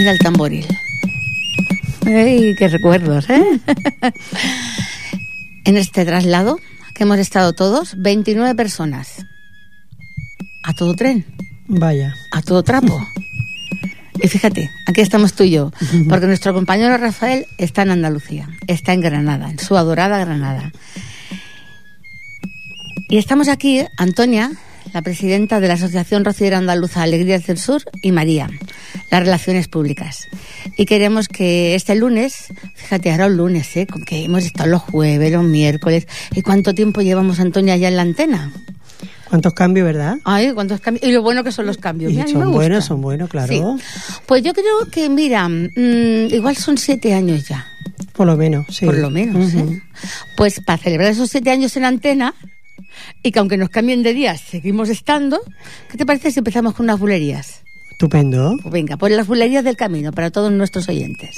mira el tamboril. ¡Ay, qué recuerdos, eh! en este traslado que hemos estado todos, 29 personas. A todo tren. Vaya. A todo trapo. Y fíjate, aquí estamos tú y yo, porque nuestro compañero Rafael está en Andalucía, está en Granada, en su adorada Granada. Y estamos aquí, Antonia, la presidenta de la Asociación Rociera Andaluza Alegrías del Sur, y María, las relaciones públicas. Y queremos que este lunes, fíjate, ahora un lunes, ¿eh? con que hemos estado los jueves, los miércoles, ¿y cuánto tiempo llevamos, Antonia, ya en la antena? ¿Cuántos cambios, verdad? Ay, cuántos cambios. Y lo bueno que son los cambios. Y Mira, son buenos, son buenos, claro. Sí. Pues yo creo que, mira, mm, igual son siete años ya, Por lo menos, sí. por lo menos. Ujú. ¿eh? Pues para celebrar esos siete años en antena, y que aunque nos cambien de días, seguimos estando, ¿qué te parece si empezamos con unas bulerías? Estupendo. Pues venga, pues las bulerías del camino para todos nuestros oyentes.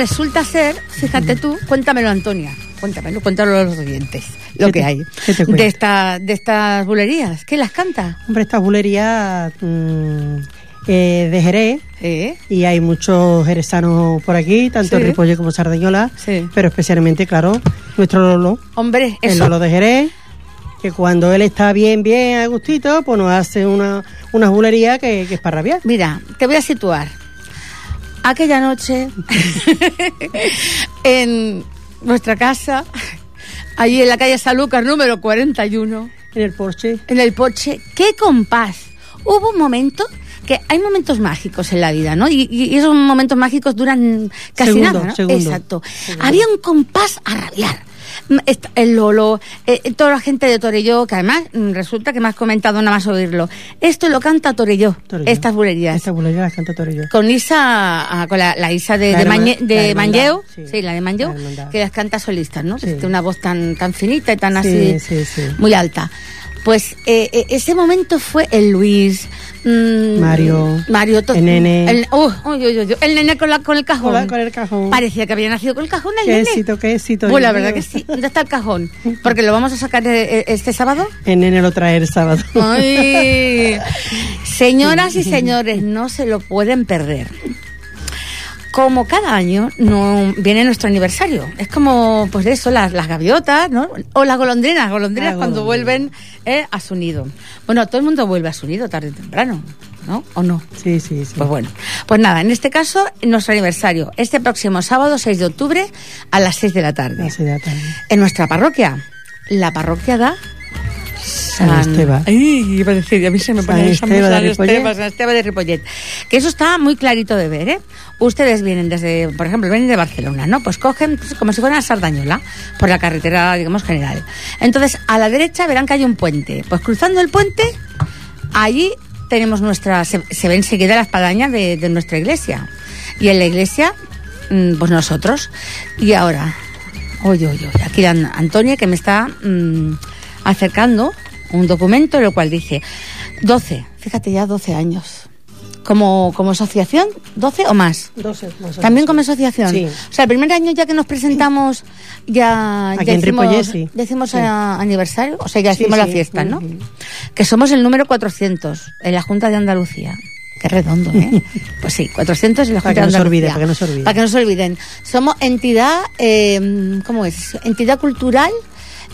Resulta ser, fíjate tú, cuéntamelo Antonia, cuéntamelo, cuéntalo a los oyentes, lo ¿Qué que te- hay de, esta, de estas bulerías. ¿Qué las canta? Hombre, esta bulería mm, eh, de Jerez ¿Eh? y hay muchos jerezanos por aquí, tanto Sí. Ripolle como Sardañola, Sí. pero especialmente, claro, nuestro Lolo, Hombre, el eso, Lolo de Jerez, que cuando él está bien, bien a gustito, pues nos hace una, una bulería que, que es para rabiar. Mira, te voy a situar. Aquella noche, en nuestra casa, allí en la calle Sanlúcar número 41, En el Porsche. en el porche, qué compás. Hubo un momento que hay momentos mágicos en la vida, ¿no? Y, y esos momentos mágicos duran casi Segundo, nada, ¿no? segundo. Exacto. Había un compás a rabiar. Mm, El Lolo, eh, toda la gente de Torelló, que además mm, resulta que me has comentado nada más oírlo. Esto lo canta Torelló, Torelló. estas bulerías. Esta bulería la canta Torello. Con Isa, con la, la Isa de, La de, herma- Mañe- de la hermandad, Manlleu, sí. sí. la de Manlleu, La hermandad. que las canta solistas, ¿no? Sí. Tiene una voz tan, tan finita y tan Sí, así, sí, sí. muy alta. Pues eh, eh, ese momento fue el Luis, mm, Mario, Mario el nene. el, uh, el nene con, la, con el cajón. Con el cajón. Parecía que había nacido con el cajón el Qué nene. éxito, qué éxito. Pues la verdad que sí. ¿Dónde está el cajón? Porque lo vamos a sacar eh, eh, este sábado. El nene lo trae el sábado. Ay. Señoras y señores, no se lo pueden perder. Como cada año no viene nuestro aniversario. Es como, pues eso, las, las gaviotas, ¿no? O las golondrinas, golondrinas La cuando golondrina. vuelven eh, a su nido. Bueno, todo el mundo vuelve a su nido tarde o temprano, ¿no? ¿O no? Sí, sí, sí. Pues bueno, pues nada, en este caso, nuestro aniversario, este próximo sábado 6 de octubre a las 6 de la tarde. Así de tarde. En nuestra parroquia, la parroquia da San Esteban. Ay, iba a decir, a mí se me San pone Esteban de San. Esteban, San Esteban de Ripollet. Que eso está muy clarito de ver, ¿eh? Ustedes vienen desde, por ejemplo, vienen de Barcelona, ¿no? Pues cogen pues, como si fueran a Sardañola, por la carretera, digamos, general. Entonces, a la derecha verán que hay un puente. Pues cruzando el puente, allí tenemos nuestra, se, se ve enseguida la espadaña de, de nuestra iglesia. Y en la iglesia, mm, pues nosotros. Y ahora, oye, oye, oye, aquí Antonia que me está mm, acercando un documento en el cual dice 12, fíjate ya 12 años. Como, como asociación, 12 o más. 12, más o menos. También como asociación. Sí. O sea, el primer año ya que nos presentamos, ya, Aquí ya en hicimos, Ripollet, sí. ya hicimos Sí. a- aniversario, o sea, ya hicimos la fiesta, ¿no? Ujú. Que somos el número 400 en la Junta de Andalucía. Qué redondo, ¿eh? Pues sí, 400 en la Para Junta que de no para que no se olvide. Para que no se olviden. Somos entidad, eh, ¿cómo es? Entidad cultural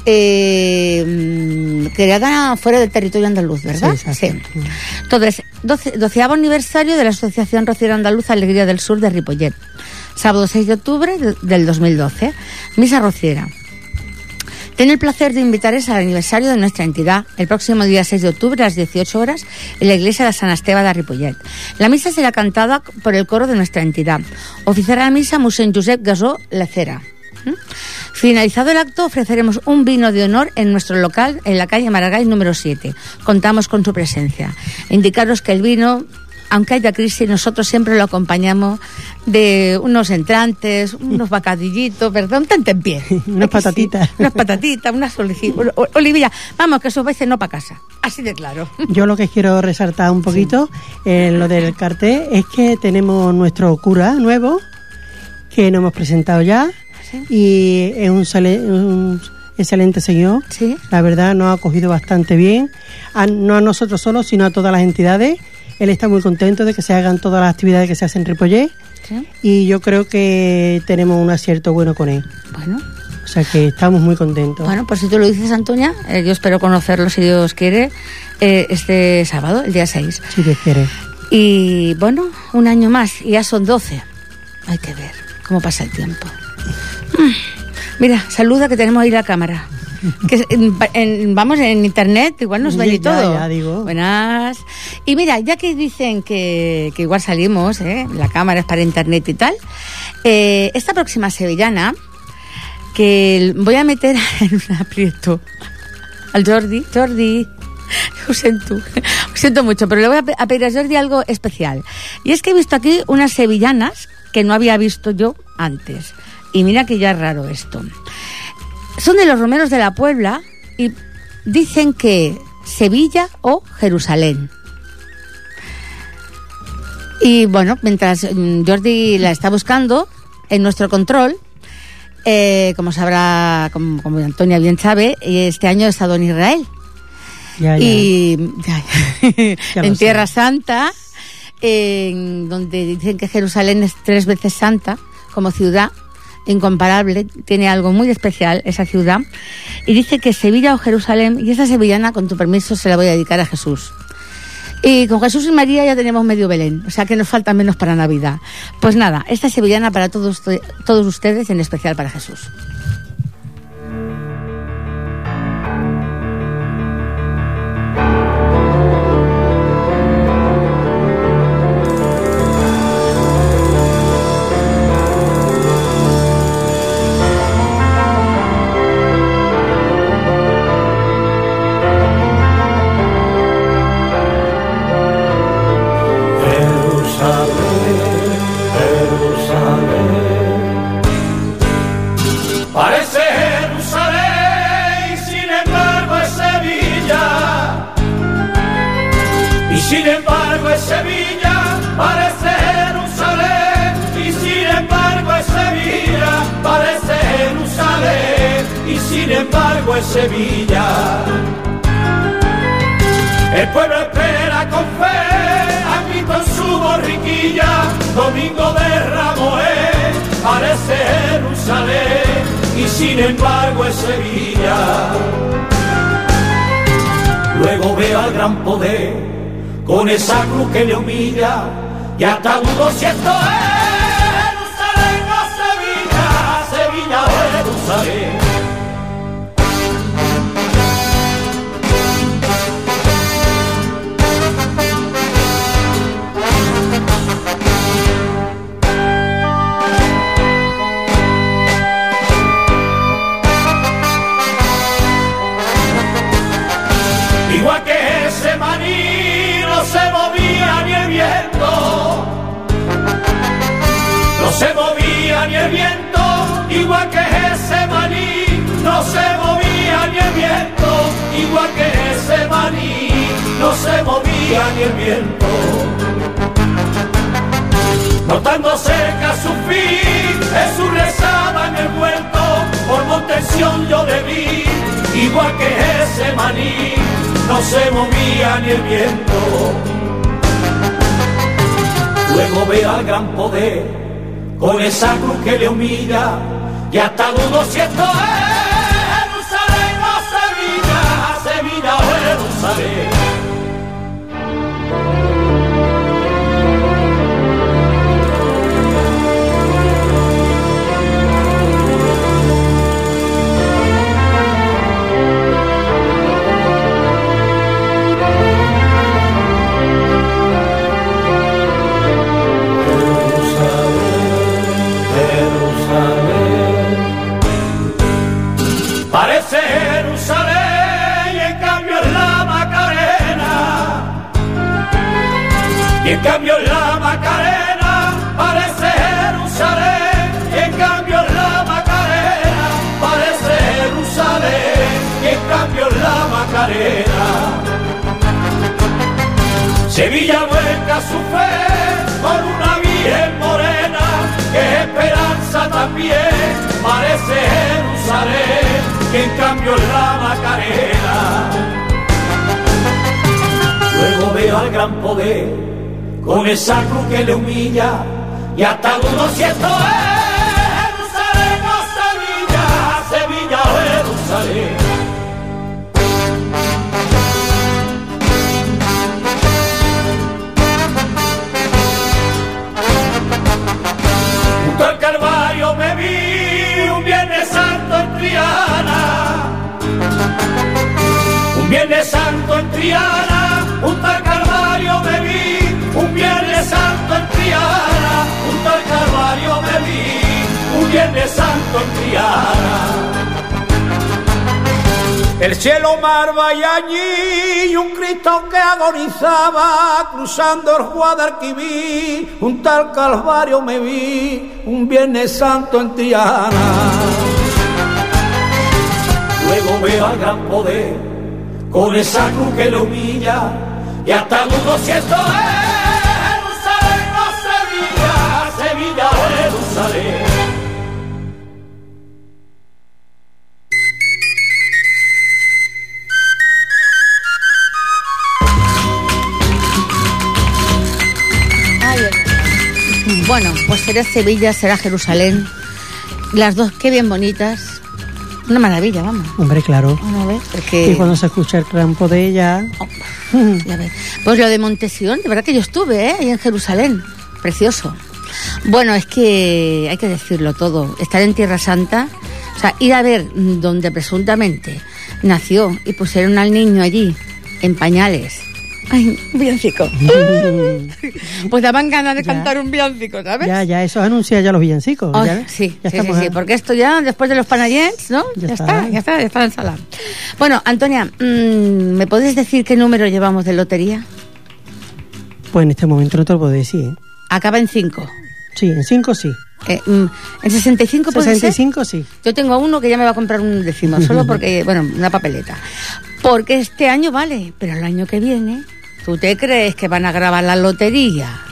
eh, mm, creada fuera del territorio andaluz, ¿verdad? Sí, exacto. Entonces, 12, doceavo aniversario de la Asociación Rociera Andaluza Alegría del Sur de Ripollet. Sábado 6 de octubre de- del 2012. Misa rociera. Tengo el placer de invitaros al aniversario de nuestra entidad el próximo día 6 de octubre a las 18 horas en la iglesia de San Esteba de Ripollet. La misa será cantada por el coro de nuestra entidad. Oficiará la misa Musén Josep Gasó Lecera. Finalizado el acto, ofreceremos un vino de honor en nuestro local en la calle Maragall número 7. Contamos con su presencia. Indicaros que el vino, aunque haya crisis, nosotros siempre lo acompañamos de unos entrantes, unos bacadillitos, perdón, un en pie. Unas patatitas. unas patatitas, unas solici- o- o- Olivia, vamos, que esos veces no para casa. Así de claro. Yo lo que quiero resaltar un poquito en lo del cartel es que tenemos nuestro cura nuevo que nos hemos presentado ya Sí. y es un, sale- un excelente señor. Sí. La verdad nos ha acogido bastante bien, a- no a nosotros solos, sino a todas las entidades. Él está muy contento de que se hagan todas las actividades que se hacen en Ripollet Sí. y yo creo que tenemos un acierto bueno con él. Bueno. O sea que estamos muy contentos. Bueno, pues si tú lo dices, Antonia, eh, yo espero conocerlo, si Dios quiere, eh, este sábado, el día 6. Si Dios quiere. Y bueno, un año más, y ya son 12. Hay que ver cómo pasa el tiempo. Mira, saluda que tenemos ahí la cámara. Que en- en- vamos en internet, igual nos y Ya, todo. ya, digo. Buenas. Y mira, ya que dicen que, que igual salimos, ¿eh? la cámara es para internet y tal, eh, esta próxima sevillana, que voy a meter en un aprieto al Jordi. Jordi, lo siento, lo siento mucho, pero le voy a pedir a Jordi algo especial. Y es que he visto aquí unas sevillanas que no había visto yo antes. Y mira que ya es raro esto. Son de los romeros de la Puebla y dicen que Sevilla o Jerusalén. Y bueno, mientras mm, Jordi la está buscando, en nuestro control, eh, como sabrá, como, como Antonia bien sabe, este año he estado en Israel. Ya, ya. Y ya, en sé. Tierra Santa, donde dicen que Jerusalén es tres veces santa como ciudad, incomparable, tiene algo muy especial esa ciudad. Y dice que Sevilla o Jerusalén, y esta sevillana, con tu permiso, se la voy a dedicar a Jesús. Y con Jesús y María ya tenemos medio Belén, o sea que nos falta menos para Navidad. Pues nada, esta sevillana para todos, todos ustedes, en especial para Jesús. Con esa cruz que le humilla, y hasta dudo si esto es no se movía ni el viento. Luego ve al gran poder, con esa cruz que le humilla, y hasta dudo si esto es Jerusalén o Sevilla, Sevilla o Jerusalén. Cambio la Macarena parece Jerusalén. Y en cambio la Macarena parece Jerusalén. Y en cambio la Macarena. Sevilla vuelca su fe con una virgen morena que es esperanza también, parece Jerusalén, que en cambio la Macarena. Luego veo al gran poder con esa cruz que le humilla y hasta dudo si esto es Jerusalén o Sevilla, Sevilla Jerusalén. Junto al Calvario me vi un Viernes Santo en Triana. Un Viernes Santo en Triana. Junto al Calvario me vi Santo en Triana. Junto al Calvario me vi un Viernes Santo en Triana. El cielo marva y allí un Cristo que agonizaba cruzando el Guadalquivir, un tal Calvario me vi un Viernes Santo en Triana. Luego veo al gran poder con esa cruz que lo humilla y hasta dudo si esto es Bueno, pues será Sevilla, será Jerusalén. Las dos, qué bien bonitas. Una maravilla, vamos. Hombre, claro. Y cuando se escucha el crampo de ella. Oh, pues lo de Montesión, de verdad que yo estuve, ¿eh? Ahí en Jerusalén. Precioso. Bueno, es que hay que decirlo todo. Estar en Tierra Santa, o sea, ir a ver donde presuntamente nació y pusieron al niño allí, en pañales. Ay, un villancico. pues daban ganas de Ya. cantar un villancico, ¿sabes? ya, ya, eso anuncia ya los villancicos. Ay, ya, sí, ya sí, sí, sí, porque esto ya, después de los panayens, ¿no? Ya Ya, está. está. ya está, ya está en sala. Bueno, Antonia, mm, ¿me puedes decir qué número llevamos de lotería? Pues en este momento no te lo puedo decir. ¿eh? Acaba en 5. Sí, en 5 sí. Eh, mm, ¿En 65 puede ser? 65 sí. Yo tengo uno que ya me va a comprar un décimo, solo porque, bueno, una papeleta. Porque este año vale, pero el año que viene, ¿tú te crees que van a grabar la lotería?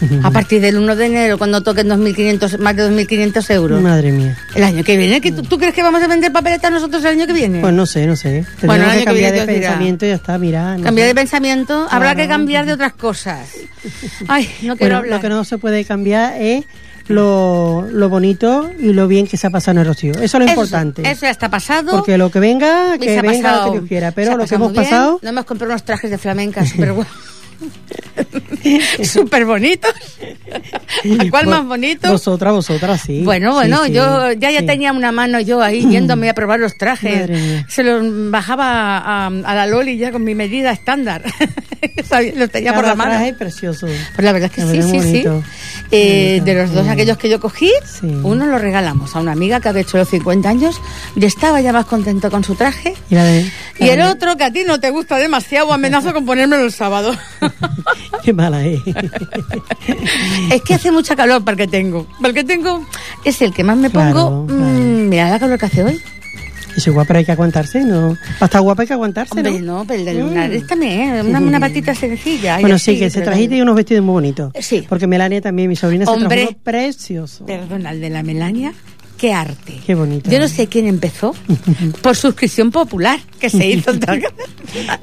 A partir del 1 de enero, cuando toquen 2.500, más de 2.500 euros. Madre mía. El año que viene, ¿que tú, tú crees que vamos a vender papeletas nosotros el año que viene? Pues no sé, no sé. Tendremos Bueno, el año que que cambiar viene de dirá. pensamiento y ya está, mira. no cambiar sé. de pensamiento, habrá que cambiar de otras cosas. Ay, no quiero Bueno, hablar. lo que no se puede cambiar es lo, lo bonito y lo bien que se ha pasado en el Rocío. Eso es lo Eso- importante. Eso ya está pasado. Porque lo que venga, que venga pasado- lo que Dios quiera. Pero lo que hemos bien. pasado, Nos hemos comprado unos trajes de flamenca súper guapos. súper bonitos. ¿A cuál más bonito? Vosotras, vosotras, sí. Bueno, bueno, sí, yo ya ya sí. tenía una mano yo ahí yéndome a probar los trajes. Se los bajaba a, a la Loli ya con mi medida estándar. Los tenía por la mano. traje precioso. Pues la verdad es que La sí, sí, sí. Eh, de los dos aquellos que yo cogí, uno lo regalamos a una amiga que había hecho los 50 años y estaba ya más contento con su traje. Y, la de- Y la el de- otro que a ti no te gusta demasiado, amenazo con ponérmelo el sábado. Qué mala es. es que hace mucha calor para el que tengo. Para el que tengo es el que más me pongo. claro. mm, mira la calor que hace hoy. Y si guapa hay que aguantarse, ¿no? Para estar guapa hay que aguantarse, Hombre, ¿no? no, pero el de Mm. lunares también, ¿eh? una, una patita sencilla. Bueno, así, sí, que se trajiste unos vestidos muy bonitos. Sí. Porque Melania también, mi sobrina, se Hombre. trajo uno precioso. Perdona, el de la Melania, qué arte. Qué bonito. Yo no sé quién empezó por suscripción popular que se hizo.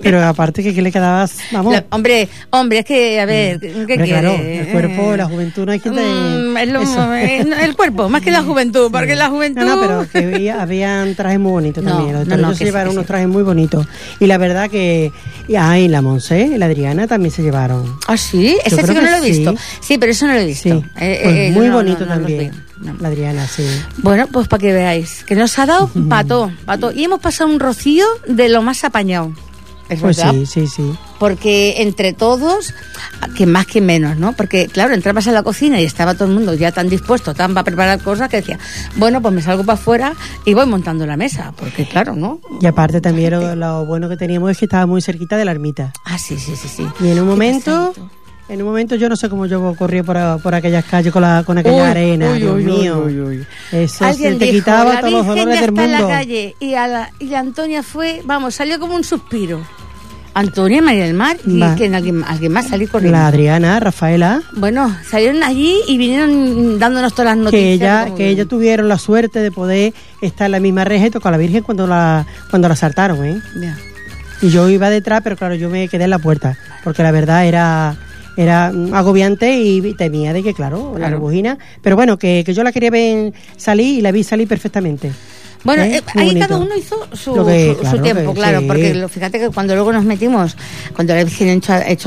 Pero aparte que, que le quedabas, vamos, La- hombre, hombre, es que, a ver, ¿qué Hombre, claro, el cuerpo, la juventud, no hay quien Mm, eso. eh, el cuerpo, más que la juventud, porque la juventud... No, no, pero que había, habían trajes muy bonitos No, también. Los no, se llevaron unos sí. trajes muy bonitos. Y la verdad que. Y, ah, y la Monse la Adriana también se llevaron. ¿Ah, sí? Ese sí que no lo he visto. sí. Pero eso no lo he visto. Eh, Pues eh, muy bonito también. Adriana, sí. Bueno, pues para que veáis, que nos ha dado pato, pato. Y hemos pasado un rocío de lo más apañado. Es Pues verdad. sí, sí, sí. Porque entre todos, que más que menos, ¿no? Porque, claro, entrabas a la cocina y estaba todo el mundo ya tan dispuesto, tan para preparar cosas, que decía, bueno, pues me salgo para afuera y voy montando la mesa. Porque, claro, ¿no? Y aparte también lo, lo bueno que teníamos es que estaba muy cerquita de la ermita. Ah, sí, sí, sí, sí. Y en un Qué momento. En un momento yo no sé cómo yo corría por, por aquellas calles con, la, con aquella Uy, arena, uy, Dios uy, mío. Eso se Alguien te dijo, quitaba la todos los dolores del está en mundo. la calle y, a la, y Antonia fue, vamos, salió como un suspiro. Antonia, María del Mar y Va. que alguien, alguien más salir corriendo. La Adriana, Rafaela, Bueno, salieron allí y vinieron dándonos todas las noticias. que ella, que ella tuvieron la suerte de poder estar en la misma reja y tocar a la Virgen cuando la, cuando la saltaron, ¿eh? Y yo iba detrás, pero claro, yo me quedé en la puerta, porque la verdad era era agobiante y temía de que, claro, la Claro. rebujina, pero bueno, que, que yo la quería ver salir y la vi salir perfectamente. Bueno, ¿Eh? eh, ahí cada uno hizo su, que- su- tiempo, que claro, sí. porque lo- fíjate que cuando luego nos metimos, cuando la Virgen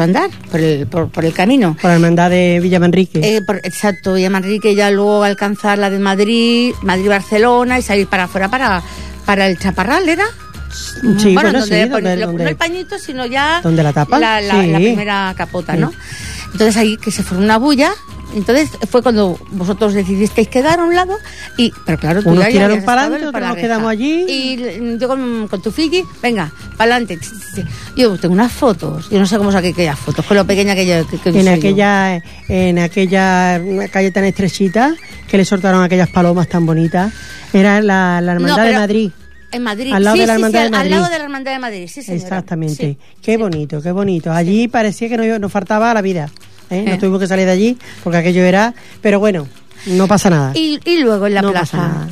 a andar por el, por, por el camino, Por la hermandad de Villa Manrique. eh, por- exacto, y a Manrique ya luego alcanzar la de Madrid, Madrid-Barcelona y salir para afuera para, para el Chaparral, ¿era? Sí, bueno, donde, sí, pon- donde, lo- donde- no el pañito, sino ya ¿Donde la tapa? la, la- Sí. la primera capota, Sí. ¿no? Entonces ahí que se formó una bulla. Entonces fue cuando vosotros decidisteis quedar a un lado y pero claro tú Unos tiraron para adelante, otros nos quedamos allí. y l- yo con, con tu figi venga para adelante yo tengo unas fotos yo no sé cómo saqué aquellas fotos con lo pequeña que yo que, que en yo. aquella en aquella calle tan estrechita que le soltaron aquellas palomas tan bonitas era la, la hermandad No, de Madrid en Madrid al lado sí, de la sí, sí, de al- al Madrid. lado de la hermandad de Madrid sí señora. exactamente qué bonito qué bonito allí parecía que no nos faltaba la vida ¿eh? Eh. no tuvimos que salir de allí porque aquello era pero bueno no pasa nada Y, y luego en la No pasa plaza. nada.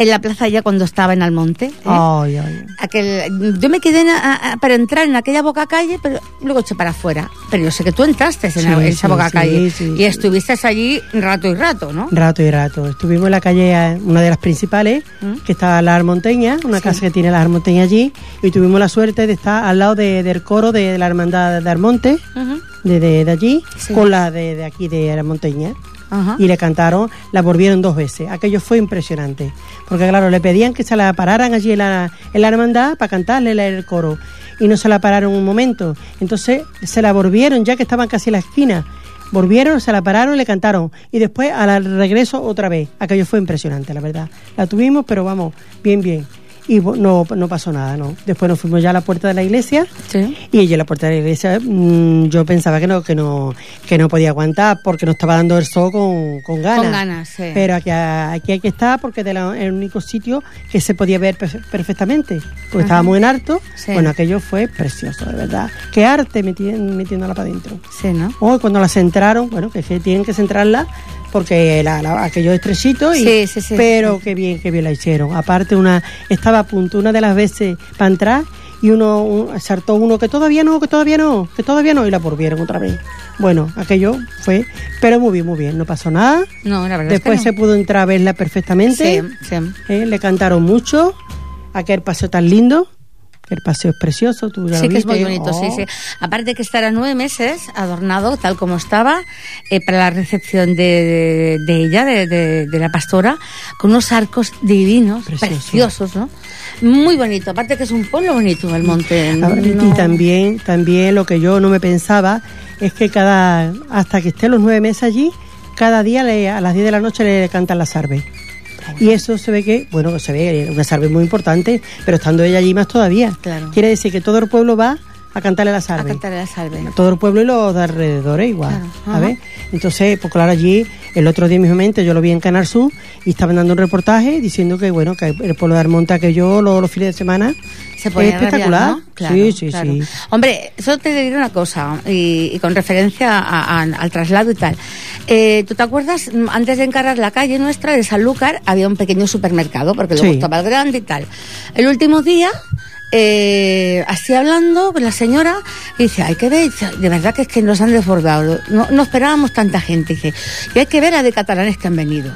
En la plaza ya cuando estaba en Almonte. ¿eh? Ay, ay. Aquel, yo me quedé en a- a- para entrar en aquella boca calle, pero luego eché para afuera. Pero yo sé que tú entraste en, Sí, la- en esa sí, boca sí, calle y estuviste allí rato y rato, ¿no? Rato y rato. Estuvimos en la calle, una de las principales, ¿Mm? que está la Armonteña, una casa que tiene la Armonteña allí, y tuvimos la suerte de estar al lado de- del coro de, la hermandad de Armonte, de, de- de allí, con la de, de aquí de Armonteña. Y le cantaron, la volvieron dos veces. Aquello fue impresionante. Porque claro, le pedían que se la pararan allí en la, la hermandad para cantarle el coro. Y no se la pararon un momento. Entonces se la volvieron ya que estaban casi en la esquina. Volvieron, se la pararon le cantaron. Y después al regreso otra vez. Aquello fue impresionante, la verdad. La tuvimos, pero vamos, bien, bien. Y no, no pasó nada, ¿no? Después nos fuimos ya a la puerta de la iglesia. Sí. Y ella la puerta de la iglesia, mm, yo pensaba que no, que no, que no podía aguantar porque nos estaba dando el sol con, con ganas. Con ganas, sí. Pero aquí, aquí hay que estar porque era el único sitio que se podía ver perfe- perfectamente. Porque Ajá. estábamos en harto. Sí. Bueno, aquello fue precioso, de verdad. Qué arte meti- metiéndola para adentro. Sí, ¿no? Hoy cuando la centraron, bueno, que tienen que centrarla porque la, la- aquello es estrechito y Sí, sí, sí. pero qué bien, qué bien la hicieron. Aparte una estaba a punto una de las veces para entrar y uno un- saltó uno que todavía no, que todavía no, que todavía no y la volvieron otra vez. Bueno, aquello fue, pero muy bien, muy bien, no pasó nada. No, la verdad Después es que se pudo entrar a verla perfectamente. Eh, le cantaron mucho. Aquel paseo tan lindo. El paseo es precioso. Tú ya Sí, lo que es muy bonito, sí, Oh. sí. Aparte que estará nueve meses adornado tal como estaba eh, para la recepción de, de ella, de, de- de la pastora, con unos arcos divinos, Precioso. preciosos, ¿no? Muy bonito. Aparte que es un pueblo bonito el monte. No- Y también, también lo que yo no me pensaba es que cada hasta que esté los nueve meses allí, cada día le- a las 10 de la noche le cantan la sarve. Y eso se ve que, bueno, se ve una sarve muy importante, pero estando ella allí más todavía. Claro. Quiere decir que todo el pueblo va a cantarle la A sarve. cantar la salve. Todo el pueblo y los de alrededores igual, Claro. ¿sabes? Entonces, pues claro, allí, el otro día mismamente yo lo vi en Canal Sur y estaban dando un reportaje diciendo que, bueno, que el pueblo de Armonta que yo los, los fines de semana Se pone es espectacular. sí, sí, sí. Hombre, solo te diré una cosa, y, y con referencia a- a- al traslado y tal. Eh, ¿Tú te acuerdas? Antes de encarar la calle nuestra de Sanlúcar había un pequeño supermercado, porque luego Sí. estaba el grande y tal. El último día, eh, así hablando, pues la señora dice, hay que ver, de verdad que es que nos han desbordado, no, no esperábamos tanta gente, dice, y hay que ver a de catalanes que han venido.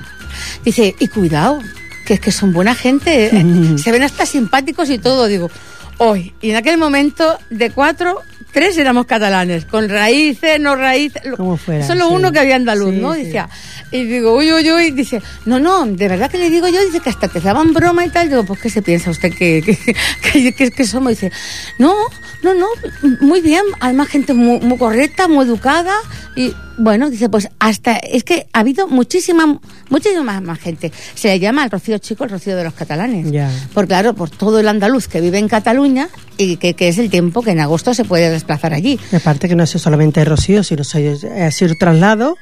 Dice, y cuidado, que es que son buena gente, ¿eh? se ven hasta simpáticos y todo, digo, hoy. Y en aquel momento, de cuatro, tres éramos catalanes, con raíces, no raíces, Como fuera, solo sí. uno que había andaluz, Sí, ¿no? sí. Decía, y digo, uy, uy, uy, dice, no, no, de verdad que le digo yo, dice que hasta te daban broma y tal, digo, pues ¿qué se piensa usted que, que, que, que- que somos? Dice, no, no, no, muy bien, además gente muy, muy correcta, muy educada, y bueno, dice, pues hasta, es que ha habido muchísima, muchísima más gente. Se le llama al Rocío Chico el Rocío de los catalanes. Ya. Por claro, por todo el andaluz que vive en Cataluña y que, que es el tiempo que en agosto se puede desplazar allí. Y aparte que no ha sido solamente Rocío, sino ha sido traslado.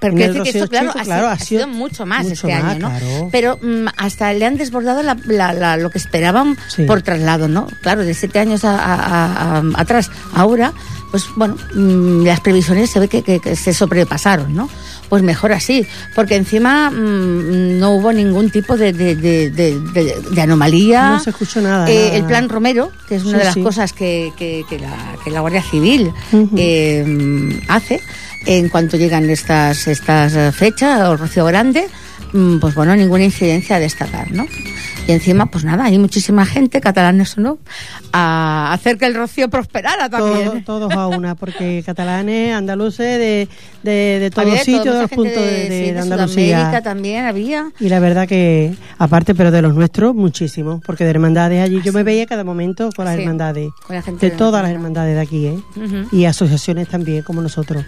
Pero que esto, claro, Chico, ha, claro, sido, ha ha sido mucho más mucho este más, año, ¿no? claro. Pero mm, hasta le han desbordado la- la- la- lo que esperaban Sí. por traslado, ¿no? Claro, de siete años a- a- a- atrás, ahora, pues bueno, mm, las previsiones se ve que, que- que se sobrepasaron, ¿no? Pues mejor así, porque encima mm, no hubo ningún tipo de, de- de- de- de- de anomalía. No se escuchó nada, Eh, nada. El plan Romero, que es una Sí, de las sí. cosas que, que- que la, que la Guardia Civil eh, hace en cuanto llegan estas estas eh, fechas o Rocío Grande pues bueno ninguna incidencia a destacar no y encima pues nada hay muchísima gente catalanes o no a hacer que el Rocío prosperara también Todo- todos a una, porque catalanes, andaluces, de, de, de todos sitios, de los puntos de, sí, de Sudamérica Andalucía. también había Y la verdad que, aparte, pero de los nuestros, muchísimo, porque de hermandades allí yo me veía cada momento con las Sí, hermandades, con la gente de todas las hermandad. hermandades de aquí, ¿eh? Y asociaciones también, como nosotros.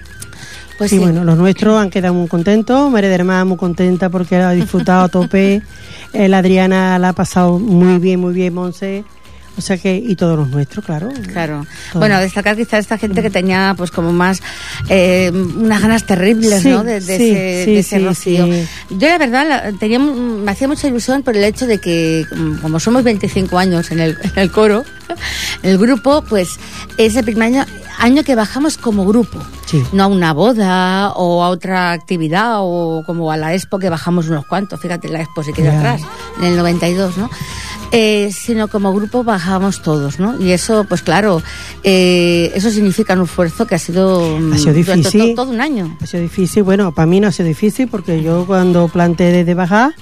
Pues y sí. bueno, los nuestros han quedado muy contentos, María de Hermana muy contenta porque ha disfrutado a tope, la Adriana la ha pasado muy bien, muy bien, Monse, o sea que, y todos los nuestros, claro. Claro. Bueno, destacar quizás esta gente que tenía pues como más eh, unas ganas terribles, Sí, ¿no? De, de sí, ese, sí, de ese sí, rocío. sí. Yo la verdad la- tenía, me hacía mucha ilusión por el hecho de que mm, como somos 25 años en el, en el coro, el grupo, pues ese primer año año que bajamos como grupo, no a una boda o a otra actividad o como a la expo que bajamos unos cuantos, fíjate, la expo se queda atrás, en el 92, ¿no? Eh, sino como grupo bajamos todos, ¿no? Y eso, pues claro, eh, eso significa un esfuerzo que ha sido, mm, ha sido difícil. Todo, un año. Ha sido difícil, bueno, para mí no ha sido difícil porque yo cuando planteé de bajar,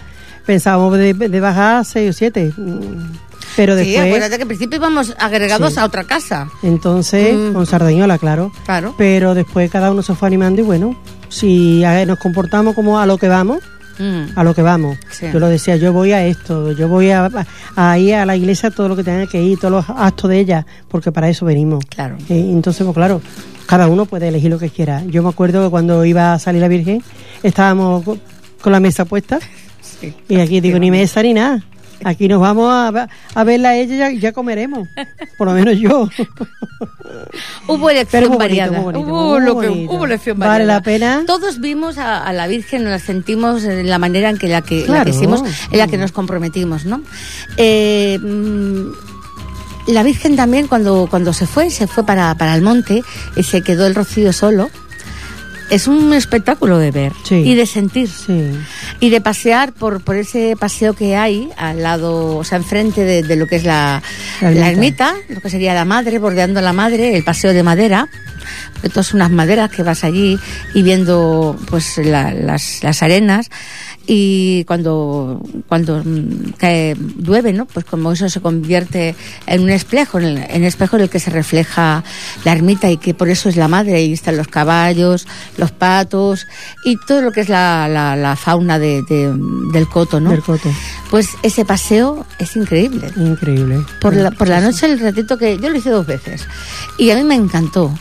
pensábamos de, bajar 6 o 7 pero después. Sí, acuérdate que al principio íbamos agregados a otra casa. Entonces, mm. con Sardañola, claro. Claro. Pero después cada uno se fue animando y bueno, si nos comportamos como a lo que vamos, mm. a lo que vamos. Yo lo decía, yo voy a esto, yo voy a, a, ir a la iglesia todo lo que tenga que ir, todos los actos de ella, porque para eso venimos. Claro. Eh, entonces, pues claro, cada uno puede elegir lo que quiera. Yo me acuerdo que cuando iba a salir la Virgen, estábamos con la mesa puesta. Sí, y aquí digo, ni mesa ni nada. Aquí nos vamos a, a verla a ella y ya, ya comeremos. Por lo menos yo. Hubo elección bonito, variada. bonito, hubo, lo que- hubo elección Vale variada. la pena. Todos vimos a, a la Virgen, la sentimos en la manera en que la que, la que hicimos, en la que nos comprometimos, ¿no? Eh, mm, la Virgen también cuando, cuando se fue, se fue para, para el monte y se quedó el rocío solo. Es un espectáculo de ver Sí. y de sentir Sí. y de pasear por, por ese paseo que hay al lado, o sea, enfrente de, de lo que es la, La la ermita. ermita, lo que sería la madre, bordeando la madre, el paseo de madera, de todas unas maderas que vas allí y viendo pues la- las, las arenas y cuando cuando mm, cae, llueve, ¿no? Pues como eso se convierte en un espejo, en el, en el espejo en el que se refleja la ermita y que por eso es la madre y están los caballos, los patos y todo lo que es la, la, la fauna de, de- del coto, ¿no? Del coto. Pues ese paseo es increíble. Increíble. Por la, por la noche, el ratito que yo lo hice dos veces. Y a mí me encantó.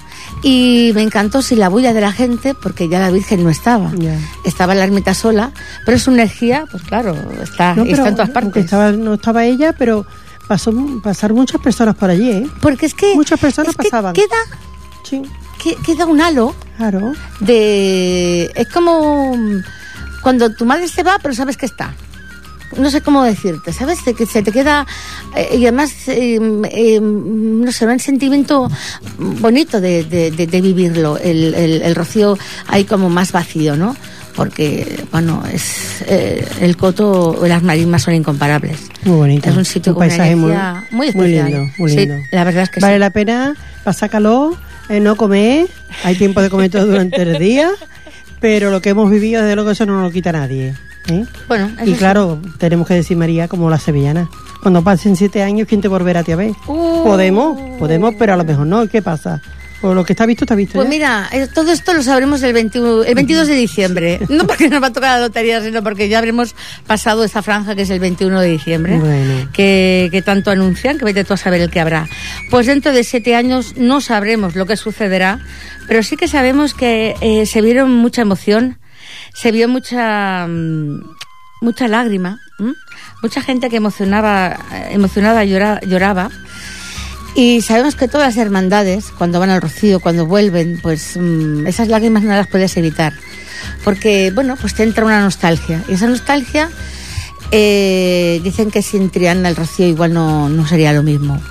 Y me encantó sin la bulla de la gente, porque ya la Virgen no estaba. Ya. Estaba la ermita sola, pero su energía, pues claro, está, No, está en todas partes. Estaba, no estaba ella, pero pasó, pasaron muchas personas por allí, ¿eh? Porque es que. Muchas personas es que pasaban. Queda, Sí, que- queda un halo claro. de. Es como cuando tu madre se va, pero sabes que está. No sé cómo decirte, ¿sabes? De que se te queda. eh, y además, eh, eh, no sé, un sentimiento bonito de, de- de- de vivirlo. El, el- el rocío ahí como más vacío, ¿no? Porque, bueno, es eh, el coto las marismas son incomparables. Muy bonito. Es un sitio con una paisaje muy, muy muy especial. lindo, muy Sí, lindo. la verdad es que vale sí. la pena pasar calor, eh, no comer, hay tiempo de comer todo durante el día, pero lo que hemos vivido, desde luego, eso no nos lo quita nadie. ¿Eh? Bueno, eso Y sí. claro, tenemos que decir, María, como la sevillana. Cuando pasen siete años, ¿quién te volverá a ti a ver? Uh. Podemos, podemos, pero a lo mejor no. ¿Y qué pasa? Pues lo que está visto, está visto. Pues ya. mira, eh, todo esto lo sabremos el, 21 el 22 de diciembre. No porque nos va a tocar la lotería, sino porque ya habremos pasado esa franja que es el 21 de diciembre. Bueno. Que, que tanto anuncian, que vete tú a saber el que habrá. Pues dentro de siete años no sabremos lo que sucederá, pero sí que sabemos que eh, se vieron mucha emoción, se vio mucha, mm, mucha lágrima, mucha gente que emocionaba, emocionada llora- lloraba. Y sabemos que todas las hermandades, cuando van al rocío, cuando vuelven, pues mm, esas lágrimas no las puedes evitar. Porque, bueno, pues te entra una nostalgia. Y esa nostalgia, eh, dicen que sin Triana el rocío igual no, no sería lo mismo.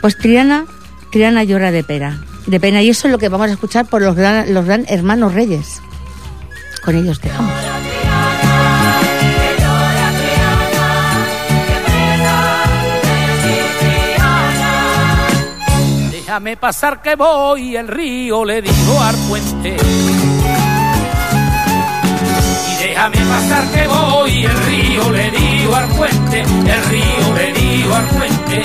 Pues Triana, Triana llora de pena. De pena. Y eso es lo que vamos a escuchar por los gran, los gran hermanos reyes. Con ellos dejamos. Déjame pasar que voy, el río le digo al puente. Y déjame pasar que voy, el río le digo al puente, el río le digo al puente.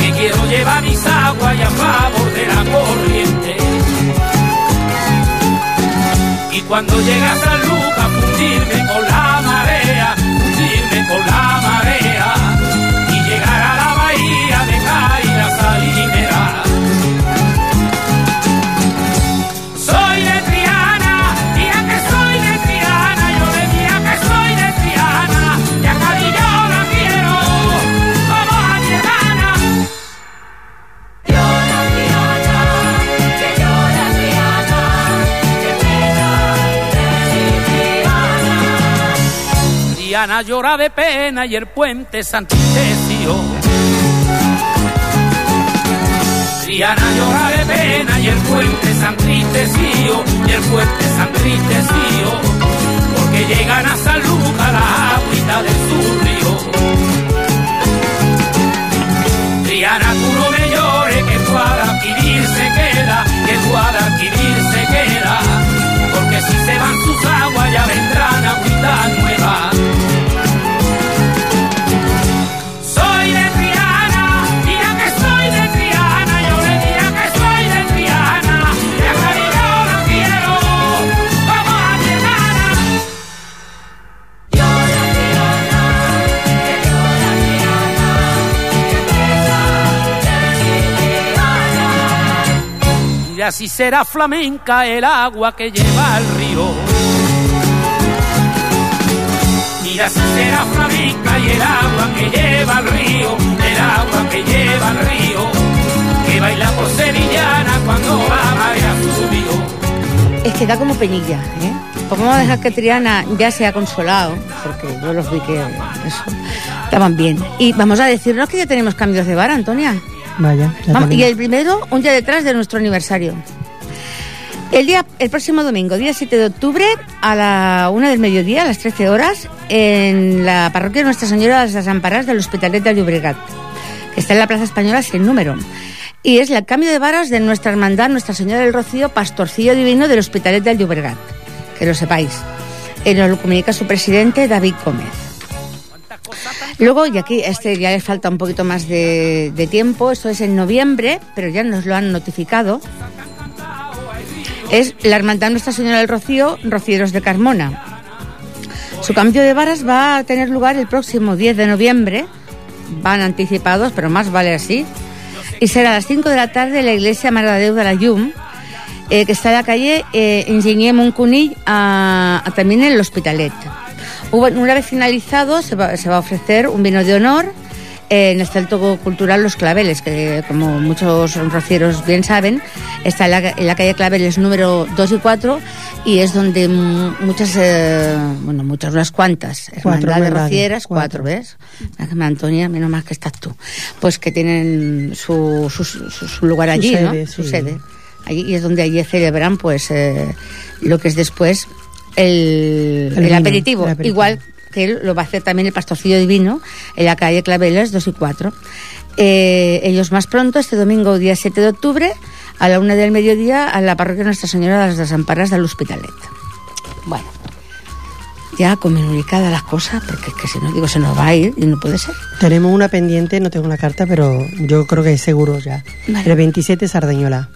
Que quiero llevar mis aguas y a favor de la corriente. Y cuando llega a San Lucas, fundirme con la marea, fundirme con la marea. Y llegar a la bahía de Caira Salinera. Triana llora de pena y el puente Santistecio. Triana llora de pena y el puente San Cristecío, y el puente San Cristecío, porque llegan a San Lucas la agüita de su río. Triana, tú no me llores, que Guadalquivir se queda, que Guadalquivir se queda, porque si se van sus aguas ya vendrán agüita nueva. Así será flamenca el agua que lleva al río. Y así será flamenca y el agua que lleva al río, el agua que lleva al río, que baila por sevillana cuando la marea subió. Es que da como peñilla, ¿eh? Pues vamos a dejar que Triana ya se ha consolado, porque yo los vi que estaban bien. Y vamos a decirnos que ya tenemos cambios de bar, Antonia. Vaya, Vamos, y el primero, un día detrás de nuestro aniversario. El día, el próximo domingo, día 7 de octubre, a la una del mediodía, a las 13 horas, en la parroquia de Nuestra Señora de las Desamparadas del Hospitalet de Llobregat, que está en la Plaza Española sin número. Y es el cambio de varas de nuestra hermandad, Nuestra Señora del Rocío, Pastorcillo Divino del Hospitalet de Llobregat. Que lo sepáis. Nos lo comunica su presidente, David Gómez. Luego, y aquí este ya le falta un poquito más de, tiempo, esto es en noviembre, pero ya nos lo han notificado. Es la Hermandad Nuestra Señora del Rocío, Rocieros de Carmona. Su cambio de varas va a tener lugar el próximo 10 de noviembre. Van anticipados, pero más vale así. Y será a las 5 de la tarde en la iglesia Mare de la eh, que está en la calle eh, a- a- también en el Hospitalet. Una vez finalizado, se va, se va a ofrecer un vino de honor eh, en el Centro Cultural Los Claveles, que como muchos rocieros bien saben, está en la, en la calle Claveles número 2 y 4 y es donde mu- muchas, eh, bueno, muchas, unas cuantas Cuatro hermandades rocieras, cuatro. cuatro, ¿ves? Antonia, menos mal que estás tú. Pues que tienen su, su, su- su lugar Su allí, sede, ¿no? Su sí. sede. Allí, y es donde allí celebran, pues, eh, lo que es después el, El aperitivo. el aperitivo. Igual que lo va a hacer también el pastorcillo divino en la calle Claveles 2 y 4. Eh, ellos más pronto, este domingo, día 7 de octubre, a la una del mediodía, a la parroquia Nuestra Señora de las Desamparas del Hospitalet. Bueno, ya comunicada las cosas, porque es que si no digo se nos va a ir y no puede ser. Tenemos una pendiente, no tengo la carta, pero yo creo que es seguro ya. Vale. El 27 Sardañola,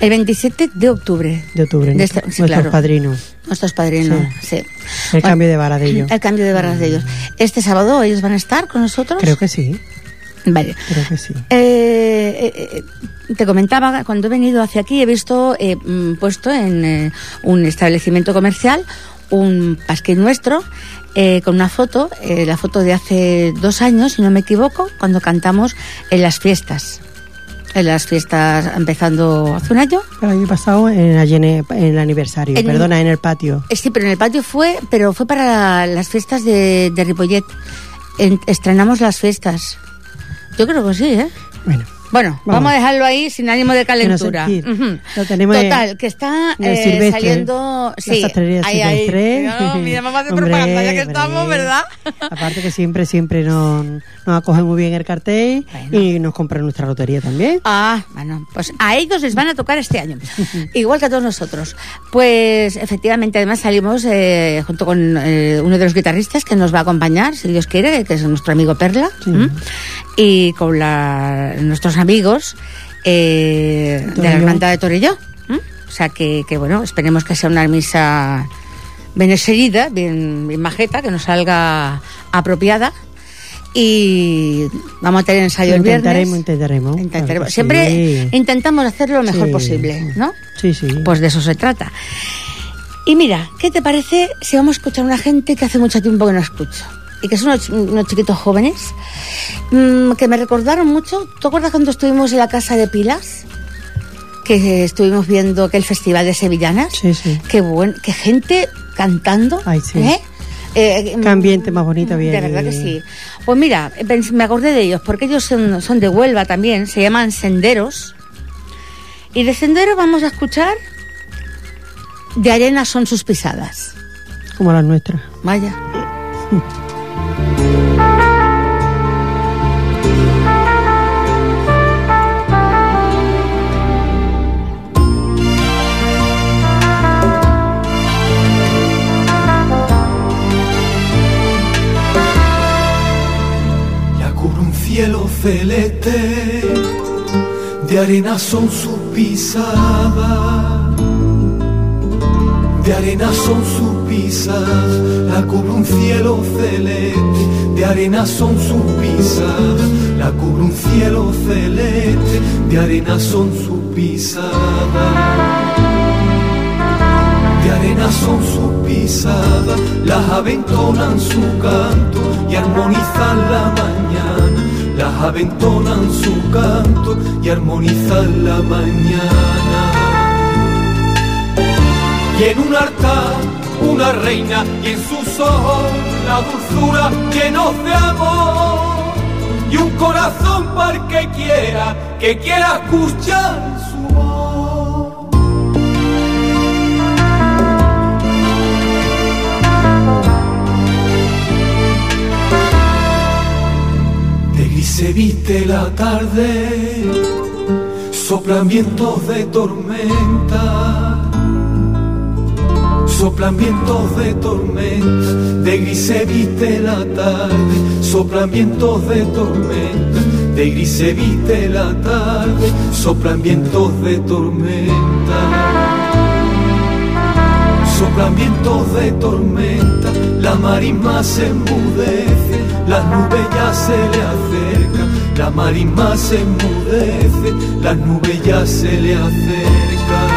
El 27 de octubre. de octubre, De este- sí, nuestros claro. padrinos. Nuestros padrinos, sí. El cambio de vara de ellos. El cambio de barras de ellos. Este sábado ellos van a estar con nosotros. Creo que sí, Vale. creo que sí. Eh, eh, eh, te comentaba, cuando he venido hacia aquí he visto eh, mm, puesto en eh, un establecimiento comercial un pasquín nuestro eh, con una foto, eh, la foto de hace dos años, si no me equivoco, cuando cantamos en las fiestas. En las fiestas empezando hace un año. El año pasado, en, allí en, el, en el aniversario, En- perdona, en el patio. Eh, Sí, pero en el patio fue, pero fue para las fiestas de, de Ripollet. En- estrenamos las fiestas. Yo creo que sí, ¿eh? Bueno, Bueno, vamos, Vamos. a dejarlo ahí sin ánimo de calentura. sentir. Ujú. Lo tenemos en- Total, que está eh, saliendo. Sí, ahí, ahí. No, mira, hacer Hombre, propaganda ya que hombre. estamos, ¿verdad? Aparte que siempre, siempre nos, nos acoge muy bien el cartel Bueno. y nos compran nuestra lotería también. Ah, bueno, pues a ellos les van a tocar este año, igual que a todos nosotros. Pues efectivamente, además salimos eh, junto con eh, uno de los guitarristas que nos va a acompañar, si Dios quiere, que es nuestro amigo Perla, Sí. y con la- nuestros amigos eh, de la hermandad de Torelló. O sea que, que, bueno, esperemos que sea una misa bien seguida, bien, bien majeta, que nos salga apropiada. Y vamos a tener ensayo el viernes. intentaremos, intentaremos. Siempre sí. intentamos hacer lo mejor Sí. posible, ¿no? Sí, sí. Pues de eso se trata. Y mira, ¿qué te parece si vamos a escuchar a una gente que hace mucho tiempo que no escucho? Y que son unos, ch- unos chiquitos jóvenes mm, que me recordaron mucho. ¿Te acuerdas cuando estuvimos en la casa de Pilas? Que estuvimos viendo aquel festival de sevillanas. Sí, sí. Qué buen, qué gente cantando. Ay, sí. ¿eh? Eh, Qué ambiente más bonito había De verdad que sí. Pues mira, me acordé de ellos porque ellos son, son de Huelva también, se llaman Senderos. Y de Sendero vamos a escuchar De arena son sus pisadas. Como las nuestras. Vaya. celeste, de arena son sus pisadas, de arena son sus pisadas, la cubre un cielo celeste, de arena son sus pisadas, la cubre un cielo celeste, de arena son sus pisadas. De arena son sus pisadas, las aventonan su canto y armonizan la aventonan su canto y armonizan la mañana. Y en un altar una reina y en sus ojos la dulzura llenos de amor y un corazón para el que quiera, que quiera escuchar se viste la tarde, soplan vientos de tormenta, soplan vientos de tormenta, de gris se viste la tarde, soplan vientos de tormenta, de gris se viste la tarde, soplan vientos de tormenta. Soplan vientos de tormenta, la marisma se enmudece, las nubes ya se le acercan, la marisma se enmudece, las nubes ya se le acercan.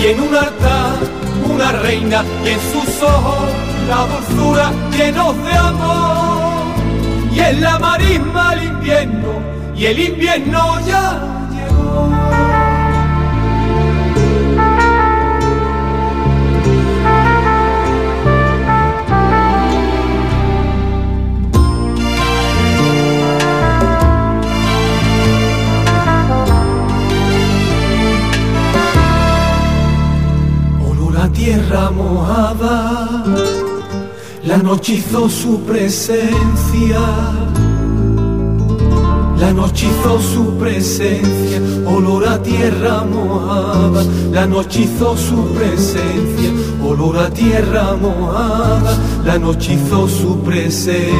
Y en un altar una reina y en sus ojos la dulzura llenos de amor. Y en la marisma el invierno y el invierno ya noche hizo su presencia, la noche hizo su presencia, olor a tierra mojada, la noche hizo su presencia, olor a tierra mojada, la noche hizo su presencia.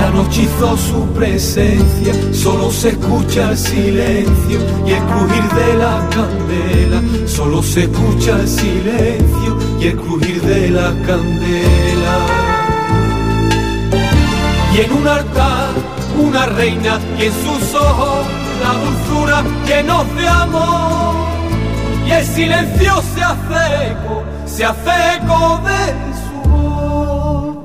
La noche hizo su presencia, solo se escucha el silencio y el crujir de la candela, solo se escucha el silencio y el crujir de la candela. Y en un altar una reina y en sus ojos la dulzura llenos de amor. Y el silencio se hace eco, se hace eco de su voz.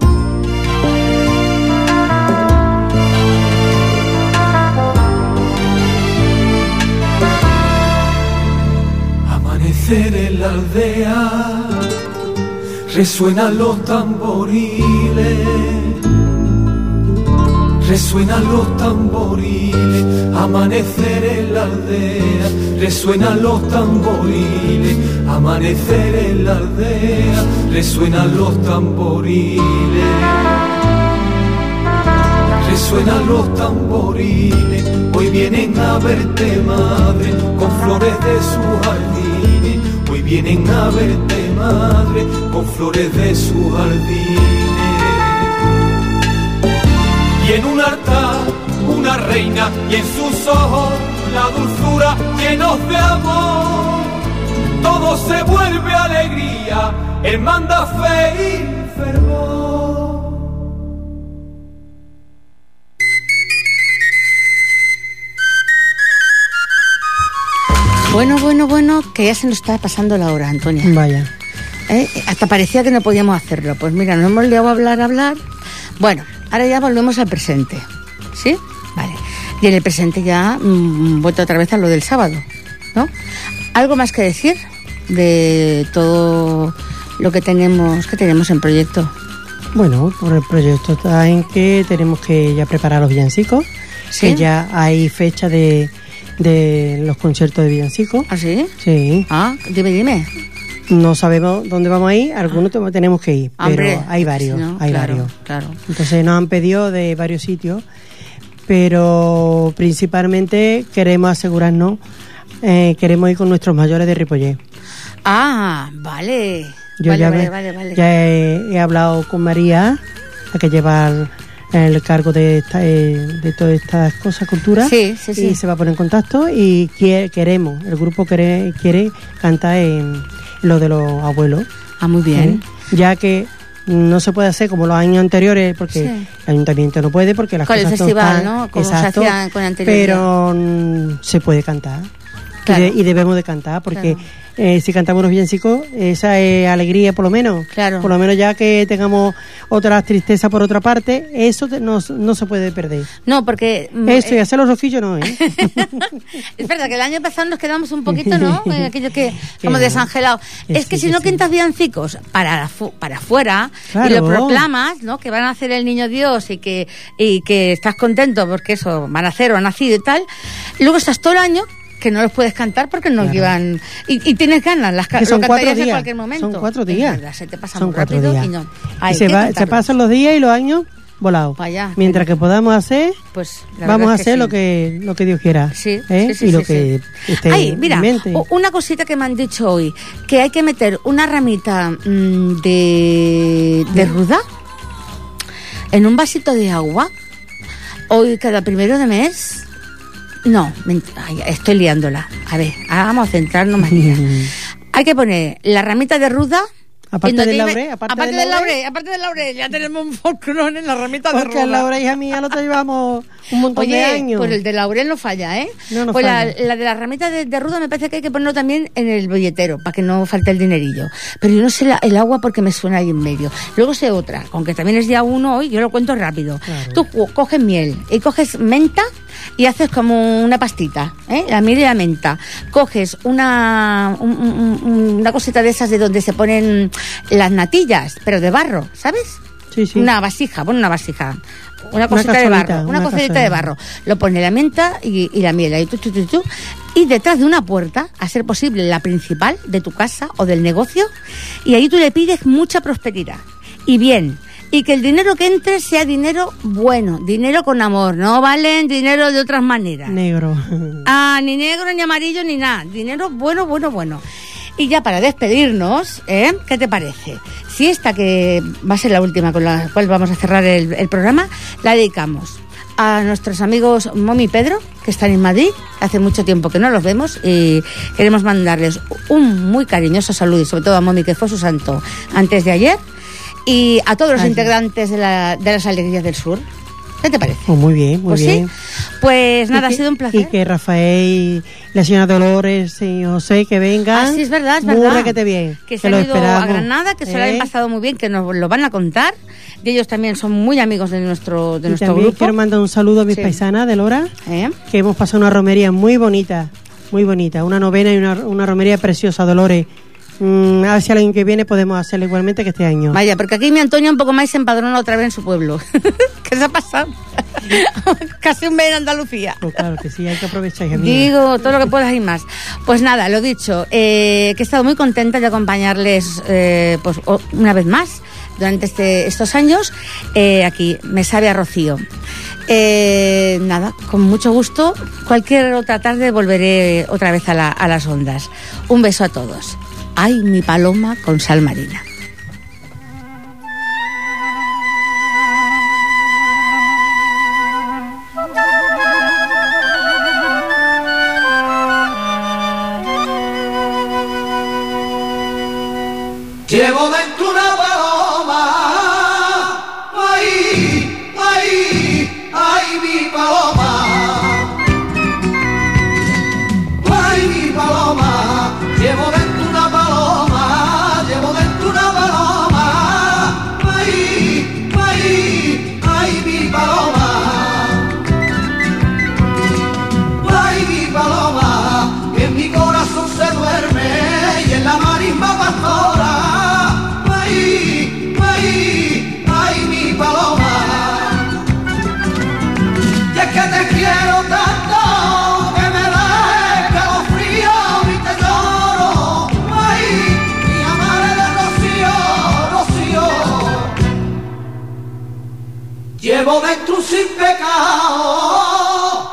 Amanecer en la aldea, resuenan los tamboriles, resuenan los tamboriles, amanecer en la aldea, resuenan los tamboriles, amanecer en la aldea, resuenan los tamboriles. Resuenan los tamboriles, hoy vienen a verte madre, con flores de sus jardines, hoy vienen a verte madre, con flores de sus jardines. Y en un altar una reina y en sus ojos la dulzura llenos de amor, todo se vuelve alegría, él manda fe y fervor. Bueno, bueno, bueno, que ya se nos está pasando la hora, Antonia. Vaya. ¿Eh? Hasta parecía que no podíamos hacerlo. Pues mira, nos hemos liado a hablar, a hablar. Bueno, ahora ya volvemos al presente. ¿Sí? Vale. Y en el presente ya mm, vuelto otra vez a lo del sábado, ¿no? ¿Algo más que decir de todo lo que tenemos, que tenemos en proyecto? Bueno, por el proyecto está en que tenemos que ya preparar los villancicos. ¿Sí? que ya hay fecha de, de los conciertos de villancicos. ¿Ah, sí? Sí, Ah, dime, dime. no sabemos dónde vamos a ir, algunos te- tenemos que ir, Hombre, pero hay varios, no, hay claro, varios. Claro. Entonces nos han pedido de varios sitios, pero principalmente queremos asegurarnos, eh, queremos ir con nuestros mayores de Ripollet. Ah, vale. Yo vale, ya, vale, me- vale, vale. ya he, he hablado con María, la que lleva el, el cargo de, esta, eh, de todas estas cosas, cultura, Sí, sí, sí. y se va a poner en contacto y quie- queremos, el grupo quiere, quiere cantar en lo de los abuelos. Ah, muy bien. ¿eh? Ya que no se puede hacer como los años anteriores porque Sí. el ayuntamiento no puede porque las Con el cosas no festival, están- ¿no? Como se exacto, hacía con anterioridad. pero mm, se puede cantar Y Claro. de- y, debemos de cantar porque Claro. eh, si cantamos los villancicos esa es alegría por lo menos Claro. por lo menos ya que tengamos otra tristeza por otra parte eso te- no, no se puede perder No, porque... mm, eso y eh, hacer los rosquillos no ¿eh? es verdad que el año pasado nos quedamos un poquito, ¿no? En aquello que como desangelados. Es que sí, si no sí. cantas villancicos para para afuera y lo proclamas, ¿no? Que van a hacer el niño Dios y que y que estás contento porque eso van a hacer o han nacido y tal. Luego estás todo el año que no los puedes cantar porque no Claro. llevan y, y tienes ganas las Que son lo cuatro cantarías en cualquier momento. son cuatro días verdad, se te pasa son muy cuatro rápido días y no. Y Hay se, que va- se cantarlos. pasan los días y los años volados mientras que podamos hacer Pues vamos a hacer sí. lo que lo que Dios quiera Sí, ¿eh? sí, sí, y lo que esté Ay, mira, en mente. u- una cosita que me han dicho hoy, que hay que meter una ramita mm, de, de ruda en un vasito de agua hoy cada primero de mes. No, ay, estoy liándola. A ver, vamos a centrarnos, María. hay que poner la ramita de ruda. Aparte del laurel, aparte del del laurel. laurel, aparte del laurel, ya tenemos un folclore en la ramita de porque ruda. Laura hija mía lo llevamos un montón de años pues el de laurel no falla, ¿eh? No, no pues la, falla. la de la ramita de, de ruda me parece que hay que ponerlo también en el billetero, para que no falte el dinerillo. Pero yo no sé la- el agua porque me suena ahí en medio. Luego sé otra, aunque también es día uno hoy, yo lo cuento rápido. Claro. Tú co- coges miel y coges menta y haces como una pastita, ¿eh? La miel y la menta. Coges una, un- un- un- una cosita de esas de donde se ponen las natillas, pero de barro, ¿sabes? sí sí Una vasija, pon una vasija. Una cosita de barro, una, una cosita de barro. Lo pone la menta y, y la miel ahí, tú. Y detrás de una puerta, a ser posible la principal de tu casa o del negocio, y ahí tú le pides mucha prosperidad. Y bien. Y que el dinero que entre sea dinero bueno, dinero con amor, no valen dinero de otras maneras. negro Ah, ni negro, ni amarillo, ni nada. Dinero bueno, bueno, bueno. Y ya para despedirnos, ¿eh? ¿qué te parece? Si esta que va a ser la última con la cual vamos a cerrar el, el programa, la dedicamos a nuestros amigos Momi y Pedro, que están en Madrid, hace mucho tiempo que no los vemos, y queremos mandarles un muy cariñoso saludo, y sobre todo a Momi, que fue su santo antes de ayer, y a todos los integrantes de, la- de las Alegrías del Sur. ¿Qué te parece? Pues muy bien muy Pues bien sí. Pues nada, Y ha que- sido un placer. y que Rafael la señora Dolores y José que vengan Ah, sí, es verdad, es verdad. requete bien Que se lo han ido a esperamos, Granada, que se lo han ¿eh? pasado muy bien, que nos lo van a contar. Y ellos también son muy amigos de nuestro, de y nuestro también grupo. quiero mandar un saludo a mis Sí. paisanas de Lora ¿Eh? que hemos pasado una romería muy bonita, muy bonita, una novena y una, una romería preciosa, Dolores. Mm, a ver si el año que viene podemos hacerlo igualmente que este año. Vaya, porque aquí mi Antonio un poco más se empadrona otra vez en su pueblo. ¿Qué se ha pasado? Casi un mes en Andalucía. Pues claro que sí, hay que aprovechar. mía. Digo todo lo que puedas y más. Pues nada, lo dicho, eh, que he estado muy contenta de acompañarles eh, pues una vez más durante este, estos años. Eh, aquí me sabe a Rocío. Eh, nada, con mucho gusto. Cualquier otra tarde volveré otra vez a, la- a las ondas. Un beso a todos. Ay, mi paloma con sal marina. llevo dentro sin pecado.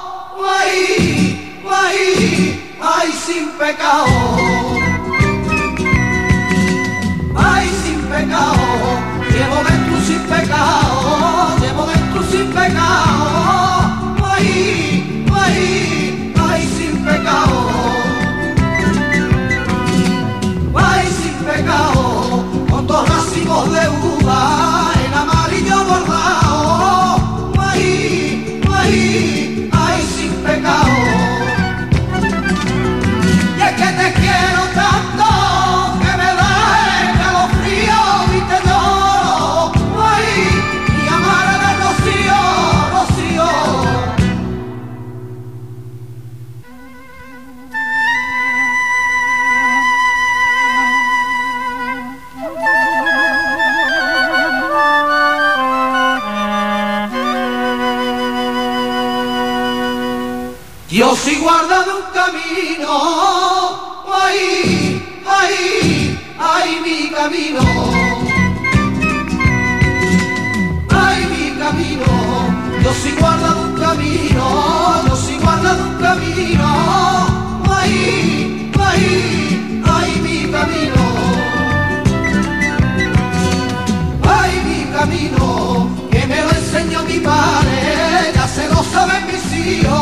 Ay, ay, ay, sin pecado. si guarda un camino, Dios si guarda un camino, ahí, ahí, ahí mi camino, ahí mi camino, que me lo enseñó mi padre, ya se lo saben mis hijos.